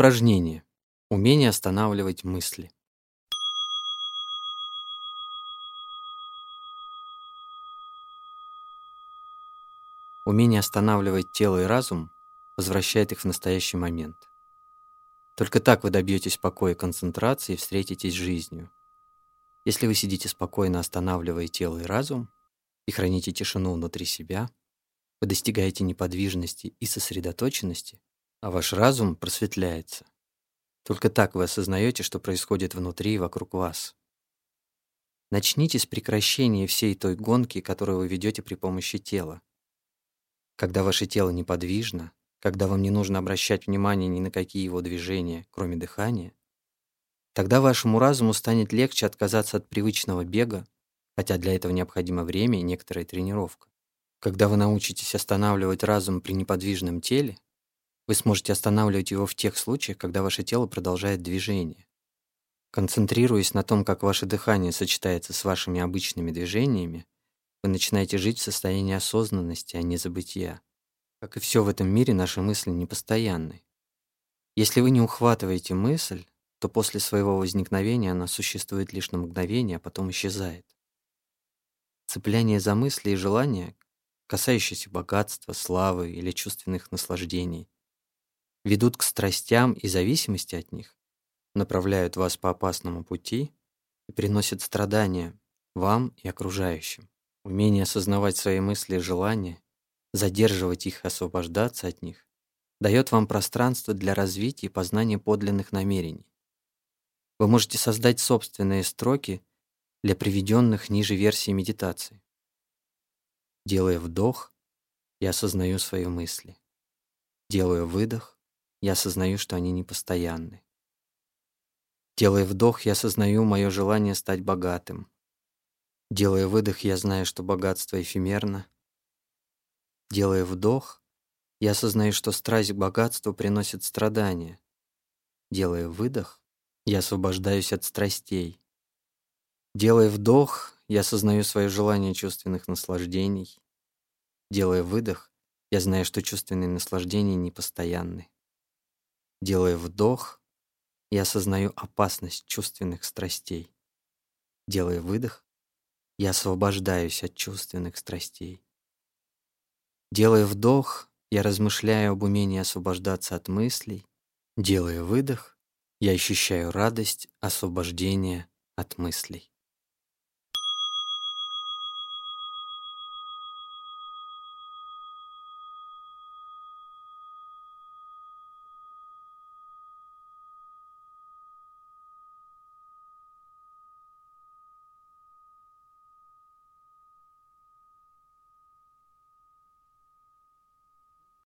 Упражнение. Умение останавливать мысли. Умение останавливать тело и разум возвращает их в настоящий момент. Только так вы добьетесь покоя и концентрации и встретитесь с жизнью. Если вы сидите спокойно, останавливая тело и разум, и храните тишину внутри себя, вы достигаете неподвижности и сосредоточенности, а ваш разум просветляется. Только так вы осознаете, что происходит внутри и вокруг вас. Начните с прекращения всей той гонки, которую вы ведете при помощи тела. Когда ваше тело неподвижно, когда вам не нужно обращать внимание ни на какие его движения, кроме дыхания, тогда вашему разуму станет легче отказаться от привычного бега, хотя для этого необходимо время и некоторая тренировка. Когда вы научитесь останавливать разум при неподвижном теле, вы сможете останавливать его в тех случаях, когда ваше тело продолжает движение. Концентрируясь на том, как ваше дыхание сочетается с вашими обычными движениями, вы начинаете жить в состоянии осознанности, а не забытия. Как и все в этом мире, наши мысли непостоянны. Если вы не ухватываете мысль, то после своего возникновения она существует лишь на мгновение, а потом исчезает. Цепляние за мысли и желания, касающиеся богатства, славы или чувственных наслаждений, ведут к страстям и зависимости от них, направляют вас по опасному пути и приносят страдания вам и окружающим. Умение осознавать свои мысли и желания задерживать их, освобождаться от них, дает вам пространство для развития и познания подлинных намерений. Вы можете создать собственные строки для приведенных ниже версий медитации. Делая вдох, я осознаю свои мысли. Делая выдох, я осознаю, что они непостоянны. Делая вдох, я осознаю мое желание стать богатым. Делая выдох, я знаю, что богатство эфемерно, Делая вдох, я осознаю, что страсть к богатству приносит страдания. Делая выдох, я освобождаюсь от страстей. Делая вдох, я осознаю свое желание чувственных наслаждений. Делая выдох, я знаю, что чувственные наслаждения непостоянны. Делая вдох, я осознаю опасность чувственных страстей. Делая выдох, я освобождаюсь от чувственных страстей. Делая вдох, я размышляю об умении освобождаться от мыслей. Делая выдох, я ощущаю радость освобождения от мыслей.